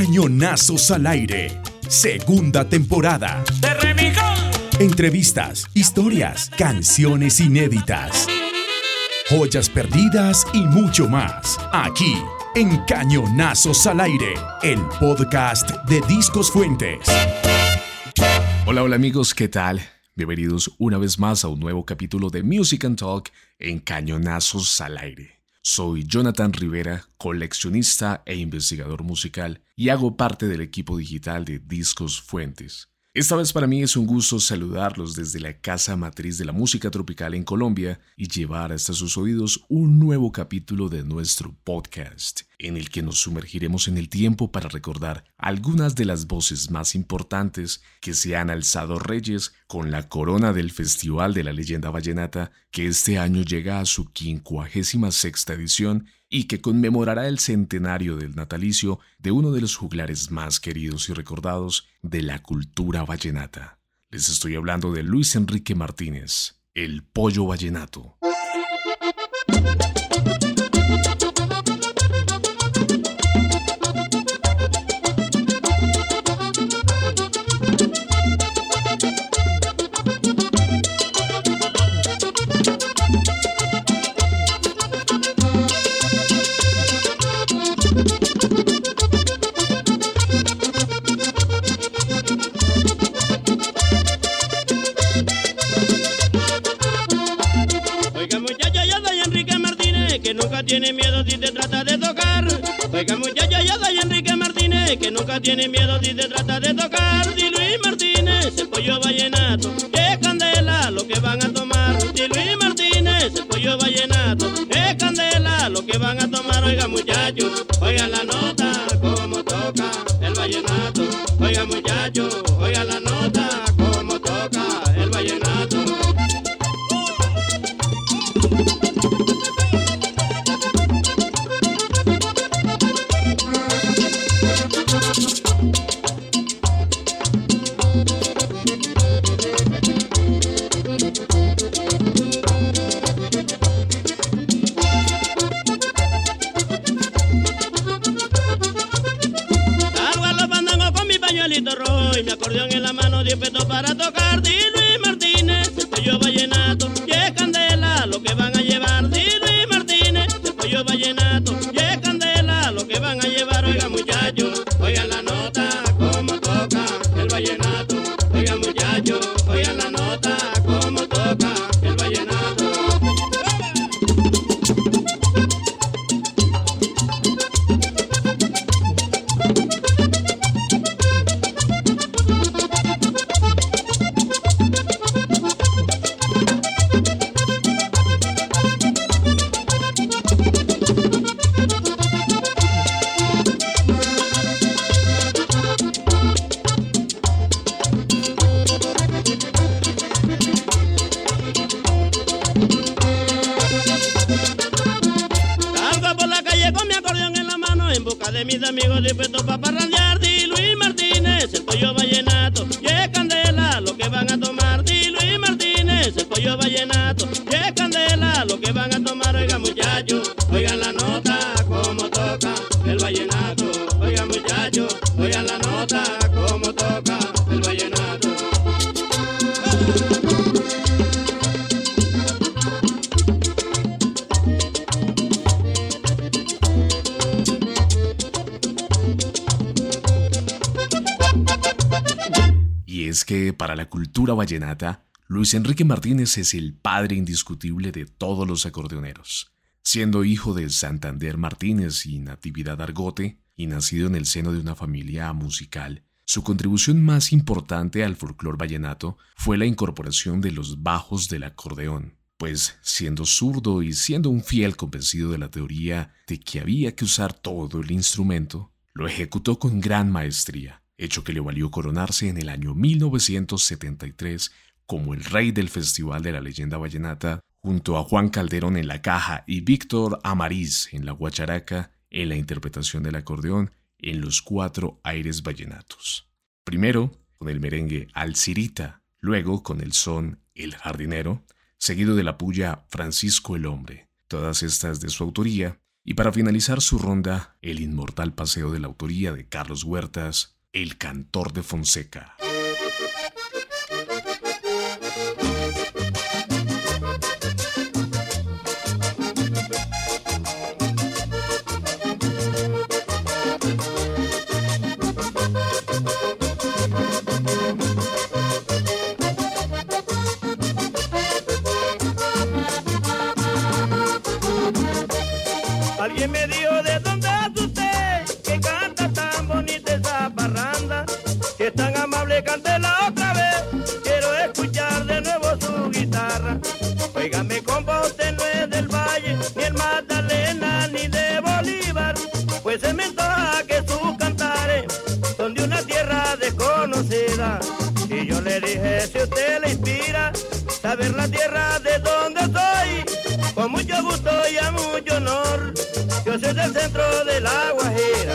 Cañonazos al aire, segunda temporada. Entrevistas, historias, canciones inéditas, joyas perdidas y mucho más. Aquí, en Cañonazos al aire, el podcast de Discos Fuentes. Hola, hola amigos, ¿qué tal? Bienvenidos una vez más a un nuevo capítulo de Music and Talk en Cañonazos al aire. Soy Jonathan Rivera, coleccionista e investigador musical y hago parte del equipo digital de Discos Fuentes. Esta vez para mí es un gusto saludarlos desde la casa matriz de la música tropical en Colombia y llevar hasta sus oídos un nuevo capítulo de nuestro podcast, en el que nos sumergiremos en el tiempo para recordar algunas de las voces más importantes que se han alzado reyes con la corona del Festival de la Leyenda Vallenata, que este año llega a su 56 edición y que conmemorará el centenario del natalicio de uno de los juglares más queridos y recordados de la cultura vallenata. Les estoy hablando de Luis Enrique Martínez, el pollo vallenato. Que candela lo que van a tomar. Si Luis Martínez, el pollo vallenato, que candela lo que van a tomar. Oiga muchacho, oiga la nota, como toca el vallenato. Oiga muchacho, para la cultura vallenata, Luis Enrique Martínez es el padre indiscutible de todos los acordeoneros. Siendo hijo de Santander Martínez y Natividad Argote, y nacido en el seno de una familia musical, su contribución más importante al folclore vallenato fue la incorporación de los bajos del acordeón, pues siendo zurdo y siendo un fiel convencido de la teoría de que había que usar todo el instrumento, lo ejecutó con gran maestría, hecho que le valió coronarse en el año 1973 como el rey del Festival de la Leyenda Vallenata, junto a Juan Calderón en la caja y Víctor Amariz en la guacharaca, en la interpretación del acordeón en los cuatro aires vallenatos. Primero con el merengue Alcirita, luego con el son El Jardinero, seguido de la puya Francisco el Hombre, todas estas de su autoría, Y para finalizar su ronda, el inmortal paseo de la autoría de Carlos Huertas, El Cantor de Fonseca. Otra vez. Quiero escuchar de nuevo su guitarra. Óigame, compa, usted no es del Valle, ni el Magdalena, ni de Bolívar. Pues se me antoja que sus cantares son de una tierra desconocida. Y yo le dije, si usted le inspira, saber la tierra de donde soy, con mucho gusto y a mucho honor. Yo soy del centro de la Guajira.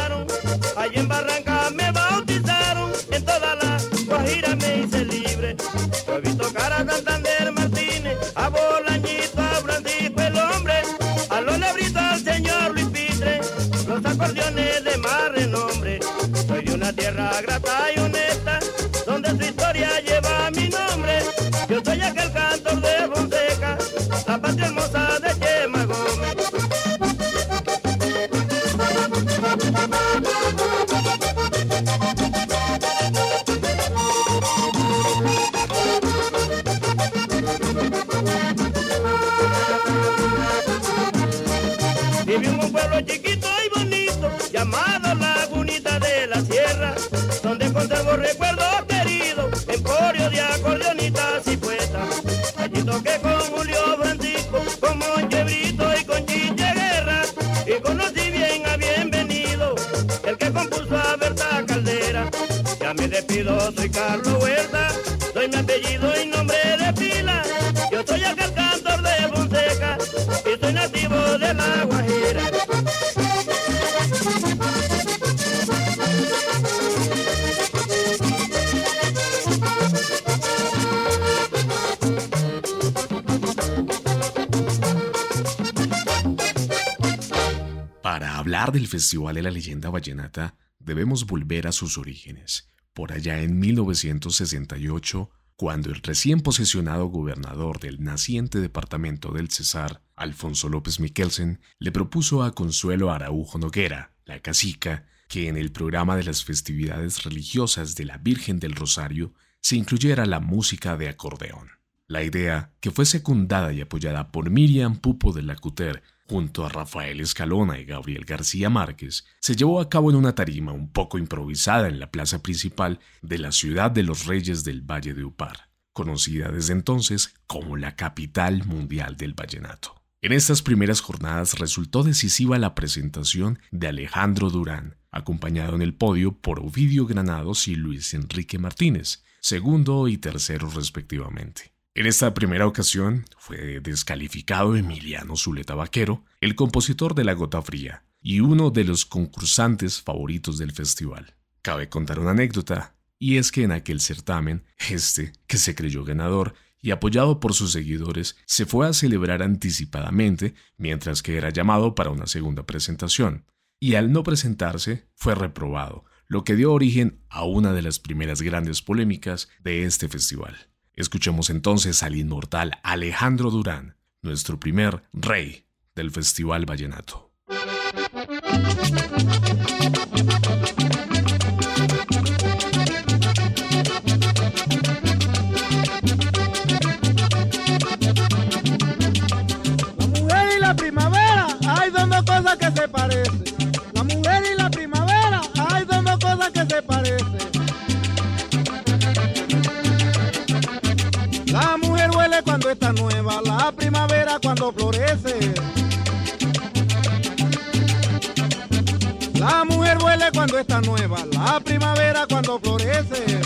grata y honesta, Carlos Huerta, soy mi apellido y nombre de pila. Yo soy aquel cantor de Fonseca y soy nativo de la Guajira. Para hablar del Festival de la Leyenda Vallenata, debemos volver a sus orígenes, por allá en 1968, cuando el recién posesionado gobernador del naciente departamento del Cesar, Alfonso López Miquelsen, le propuso a Consuelo Araujo Noguera, la cacica, que en el programa de las festividades religiosas de la Virgen del Rosario se incluyera la música de acordeón. La idea, que fue secundada y apoyada por Miriam Pupo de la Cuter, junto a Rafael Escalona y Gabriel García Márquez, se llevó a cabo en una tarima un poco improvisada en la plaza principal de la ciudad de los Reyes del Valle de Upar, conocida desde entonces como la capital mundial del vallenato. En estas primeras jornadas resultó decisiva la presentación de Alejandro Durán, acompañado en el podio por Ovidio Granados y Luis Enrique Martínez, segundo y tercero respectivamente. En esta primera ocasión fue descalificado Emiliano Zuleta Vaquero, el compositor de La Gota Fría, y uno de los concursantes favoritos del festival. Cabe contar una anécdota, y es que en aquel certamen, este, que se creyó ganador y apoyado por sus seguidores, se fue a celebrar anticipadamente mientras que era llamado para una segunda presentación, y al no presentarse fue reprobado, lo que dio origen a una de las primeras grandes polémicas de este festival. Escuchemos entonces al inmortal Alejandro Durán, nuestro primer rey del Festival Vallenato. La mujer y la primavera, hay dos cosas que se parecen. La mujer y la primavera, hay dos cosas que se parecen. está nueva, la primavera cuando florece. La mujer huele cuando está nueva, la primavera cuando florece.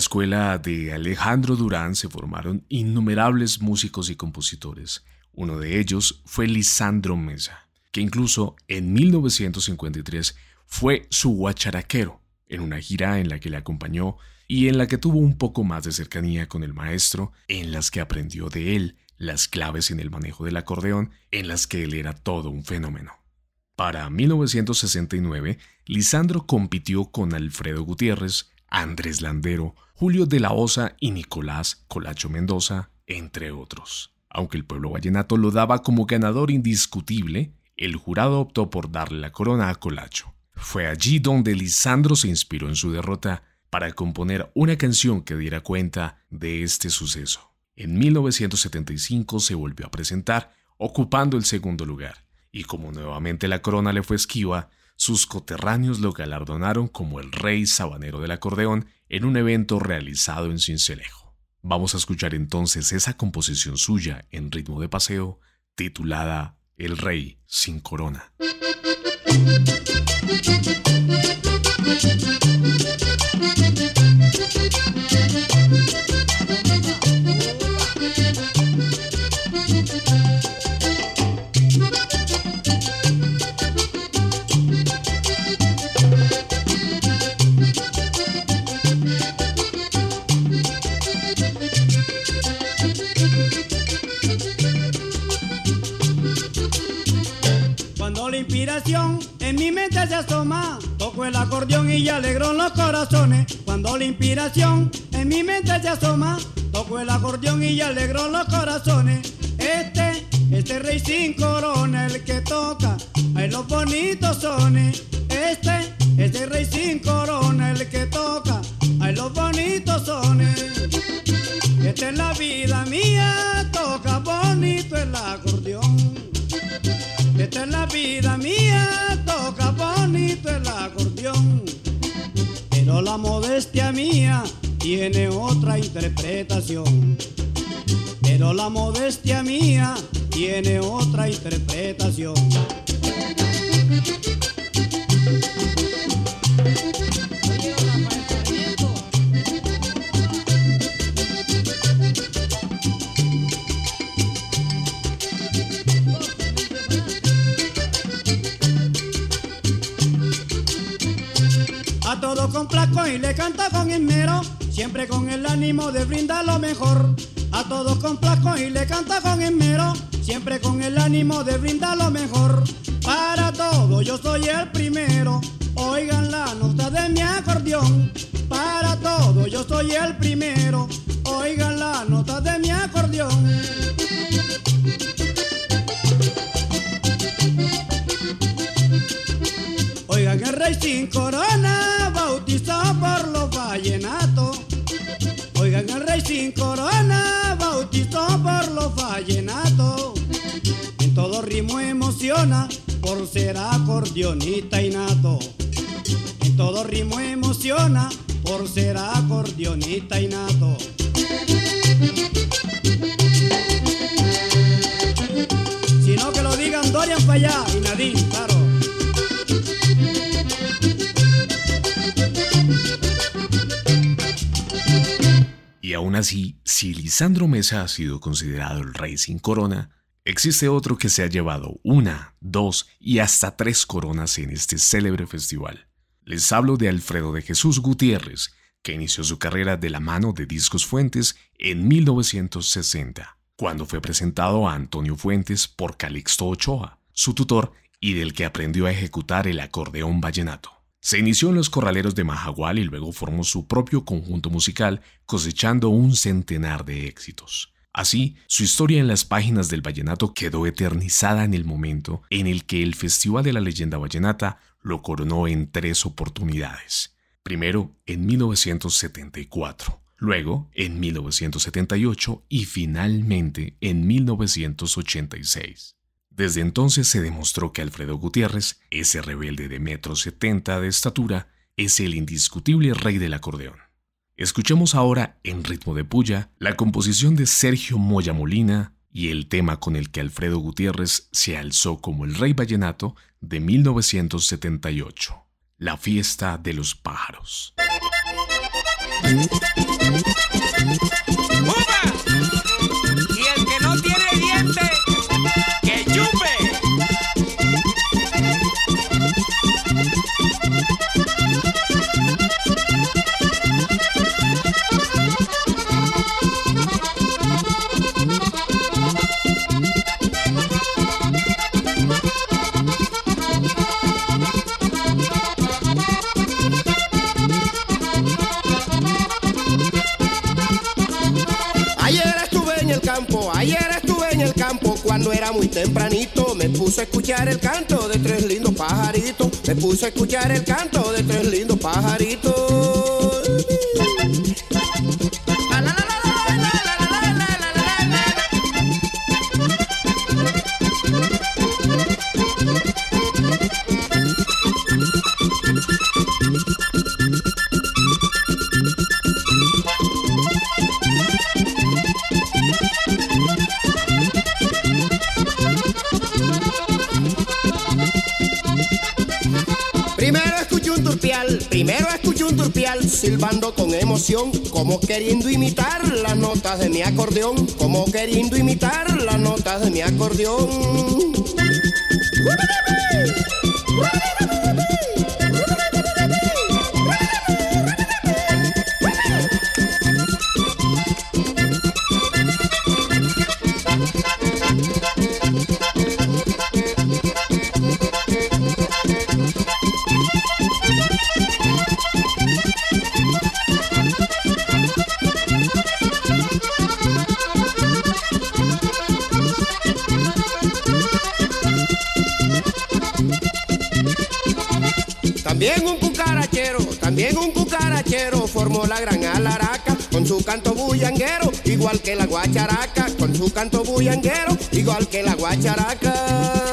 Escuela de Alejandro Durán se formaron innumerables músicos y compositores. Uno de ellos fue Lisandro Mesa, que incluso en 1953 fue su guacharaquero en una gira en la que le acompañó y en la que tuvo un poco más de cercanía con el maestro, en las que aprendió de él las claves en el manejo del acordeón, en las que él era todo un fenómeno. Para 1969, Lisandro compitió con Alfredo Gutiérrez, Andrés Landero, Julio de la Osa y Nicolás Colacho Mendoza, entre otros. Aunque el pueblo vallenato lo daba como ganador indiscutible, el jurado optó por darle la corona a Colacho. Fue allí donde Lisandro se inspiró en su derrota para componer una canción que diera cuenta de este suceso. En 1975 se volvió a presentar, ocupando el segundo lugar, y como nuevamente la corona le fue esquiva, sus coterráneos lo galardonaron como el rey sabanero del acordeón en un evento realizado en Cincelejo. Vamos a escuchar entonces esa composición suya en ritmo de paseo titulada El rey sin corona. Mente se asoma, toco el acordeón y alegró los corazones. Cuando la inspiración en mi mente se asoma, toco el acordeón y alegró los corazones. Este, este rey sin corona, el que toca, ay los bonitos sones. Este tiene otra interpretación. Pero la modestia mía tiene otra interpretación. Siempre con el ánimo de brindar lo mejor. A todo complaco y le canta con esmero, siempre siempre con el ánimo de brindar lo mejor. Para todo yo soy el primero, oigan la nota de mi acordeón. Para todo yo soy el primero, oigan la nota de mi acordeón. Oigan el rey sin corona, bautizado por los vallenatos. El rey sin corona, bautizado por los vallenatos. En todo ritmo emociona por ser acordeonista innato. En todo ritmo emociona por ser acordeonista innato. Sino que lo digan Dorian allá y Nadine, claro. Aún así, si Lisandro Mesa ha sido considerado el rey sin corona, existe otro que se ha llevado una, dos y hasta tres coronas en este célebre festival. Les hablo de Alfredo de Jesús Gutiérrez, que inició su carrera de la mano de Discos Fuentes en 1960, cuando fue presentado a Antonio Fuentes por Calixto Ochoa, su tutor y del que aprendió a ejecutar el acordeón vallenato. Se inició en los corraleros de Majagual y luego formó su propio conjunto musical, cosechando un centenar de éxitos. Así, su historia en las páginas del vallenato quedó eternizada en el momento en el que el Festival de la Leyenda Vallenata lo coronó en tres oportunidades. Primero en 1974, luego en 1978 y finalmente en 1986. Desde entonces se demostró que Alfredo Gutiérrez, ese rebelde de metro setenta de estatura, es el indiscutible rey del acordeón. Escuchemos ahora, en ritmo de puya, la composición de Sergio Moya Molina y el tema con el que Alfredo Gutiérrez se alzó como el rey vallenato de 1978, La fiesta de los pájaros. Ayer estuve en el campo cuando era muy tempranito. Me puse a escuchar el canto de tres lindos pajaritos. Me puse a escuchar el canto de tres lindos pajaritos. Silbando con emoción, como queriendo imitar las notas de mi acordeón, como queriendo imitar las notas de mi acordeón. Su canto bullanguero, igual que la guacharaca, con su canto bullanguero, igual que la guacharaca.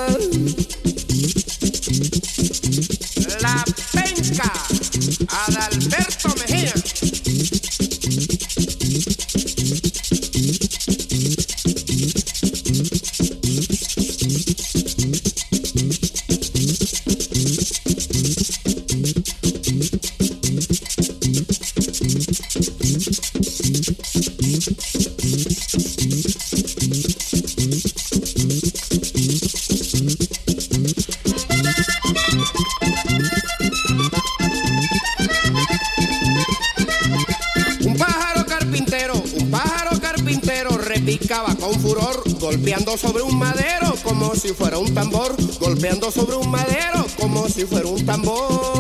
Golpeando sobre un madero como si fuera un tambor, golpeando sobre un madero como si fuera un tambor.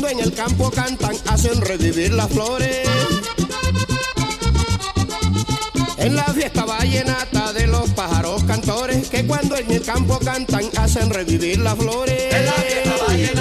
Cuando en el campo cantan hacen revivir las flores. En la fiesta vallenata de los pájaros cantores que cuando en el campo cantan hacen revivir las flores. En la fiesta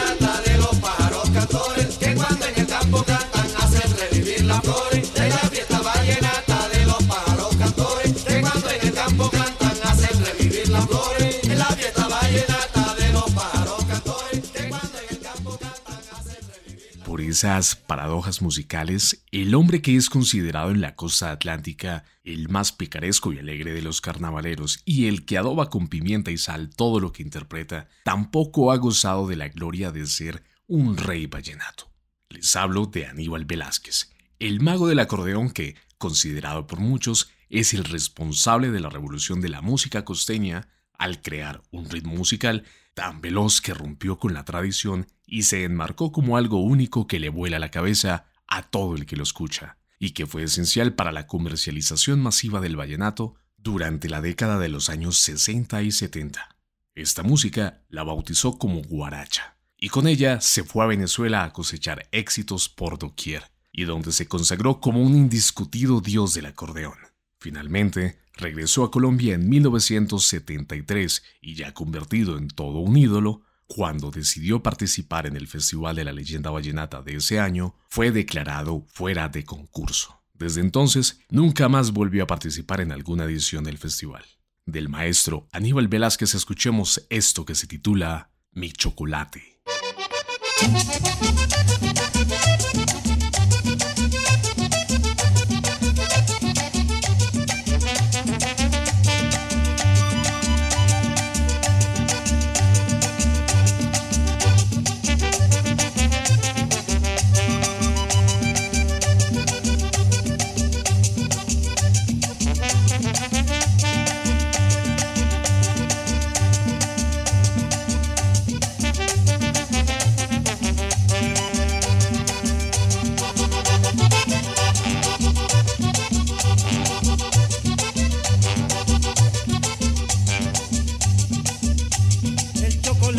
esas paradojas musicales, el hombre que es considerado en la costa atlántica el más picaresco y alegre de los carnavaleros y el que adoba con pimienta y sal todo lo que interpreta, tampoco ha gozado de la gloria de ser un rey vallenato. Les hablo de Aníbal Velázquez, el mago del acordeón que, considerado por muchos, es el responsable de la revolución de la música costeña al crear un ritmo musical tan veloz que rompió con la tradición y se enmarcó como algo único que le vuela la cabeza a todo el que lo escucha, y que fue esencial para la comercialización masiva del vallenato durante la década de los años 60 y 70. Esta música la bautizó como guaracha, y con ella se fue a Venezuela a cosechar éxitos por doquier, y donde se consagró como un indiscutido dios del acordeón. Finalmente, regresó a Colombia en 1973 y ya convertido en todo un ídolo, cuando decidió participar en el Festival de la Leyenda Vallenata de ese año, fue declarado fuera de concurso. Desde entonces, nunca más volvió a participar en alguna edición del festival. Del maestro Aníbal Velázquez escuchemos esto que se titula Mi chocolate.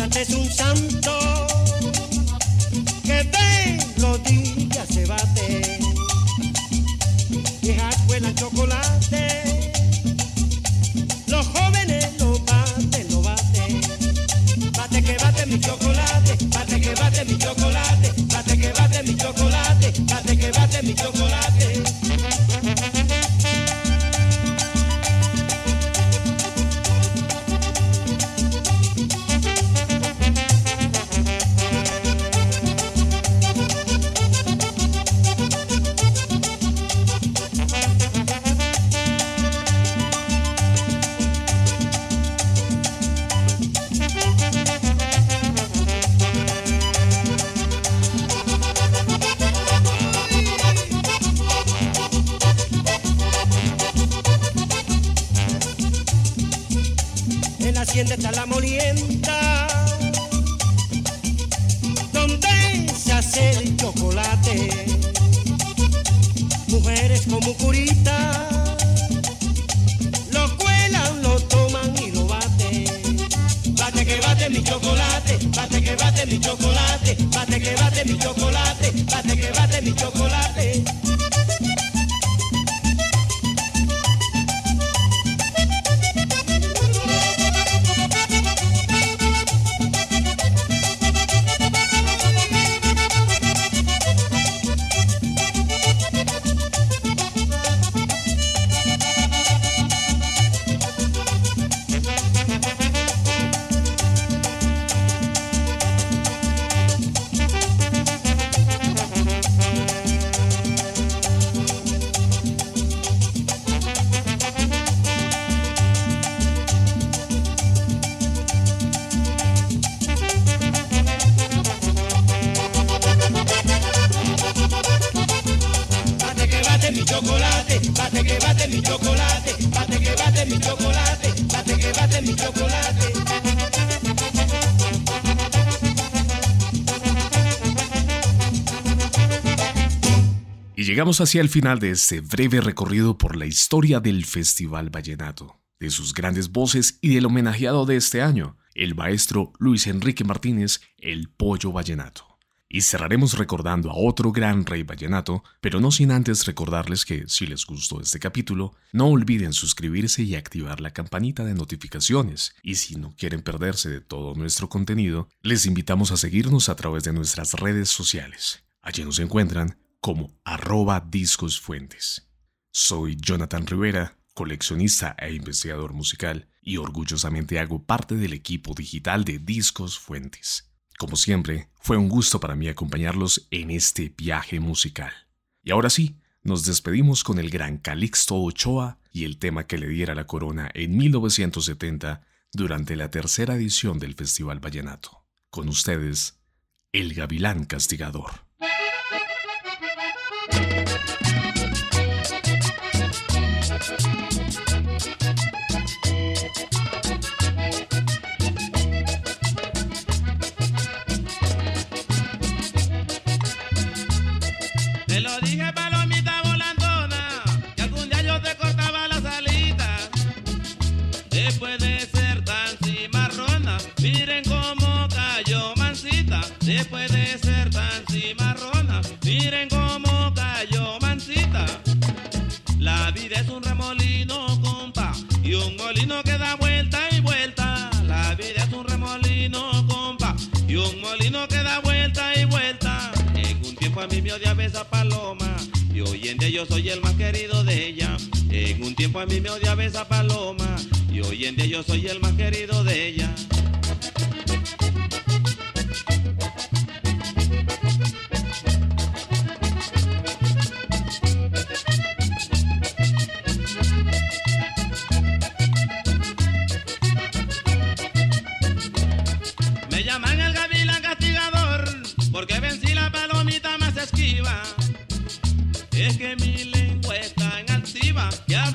Es un santo que de rodillas se bate. Vieja escuela chocolate, la hacienda está la molienda, donde se hace el chocolate. Mujeres como curita, lo cuelan, lo toman y lo baten. Bate que bate mi chocolate, bate que bate mi chocolate, bate que bate mi chocolate, bate que bate mi chocolate. Llegamos hacia el final de este breve recorrido por la historia del Festival Vallenato, de sus grandes voces y del homenajeado de este año, el maestro Luis Enrique Martínez, el Pollo Vallenato. Y cerraremos recordando a otro gran rey vallenato, pero no sin antes recordarles que, si les gustó este capítulo, no olviden suscribirse y activar la campanita de notificaciones. Y si no quieren perderse de todo nuestro contenido, les invitamos a seguirnos a través de nuestras redes sociales. Allí nos encuentran como arroba discosfuentes. Soy Jonathan Rivera, coleccionista e investigador musical, y orgullosamente hago parte del equipo digital de Discos Fuentes. Como siempre, fue un gusto para mí acompañarlos en este viaje musical. Y ahora sí, nos despedimos con el gran Calixto Ochoa y el tema que le diera la corona en 1970 durante la tercera edición del Festival Vallenato. Con ustedes, El Gavilán Castigador. Thank yo soy el más querido de ella. En un tiempo a mí me odiaba esa paloma y hoy en día yo soy el más querido de ella.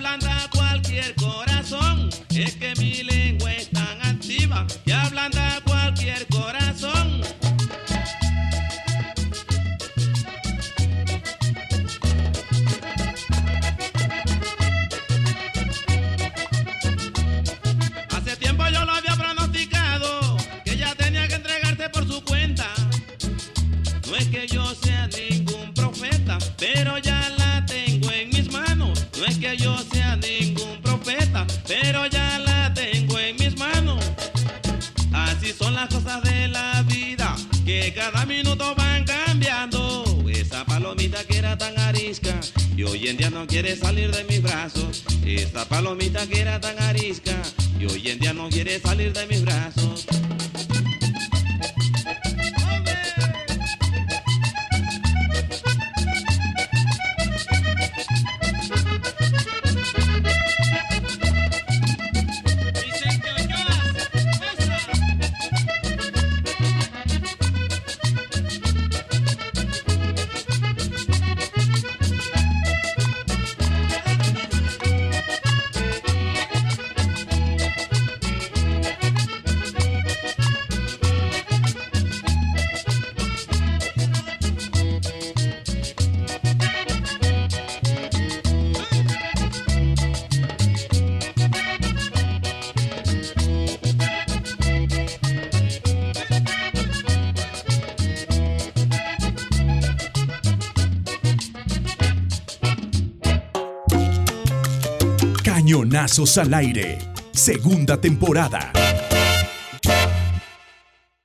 Ablanda cualquier corazón. Es que mi lengua es tan activa que ablanda cada minuto van cambiando. Esa palomita que era tan arisca, y hoy en día no quiere salir de mis brazos. Esa palomita que era tan arisca, y hoy en día no quiere salir de mis brazos. Cañonazos al aire, segunda temporada.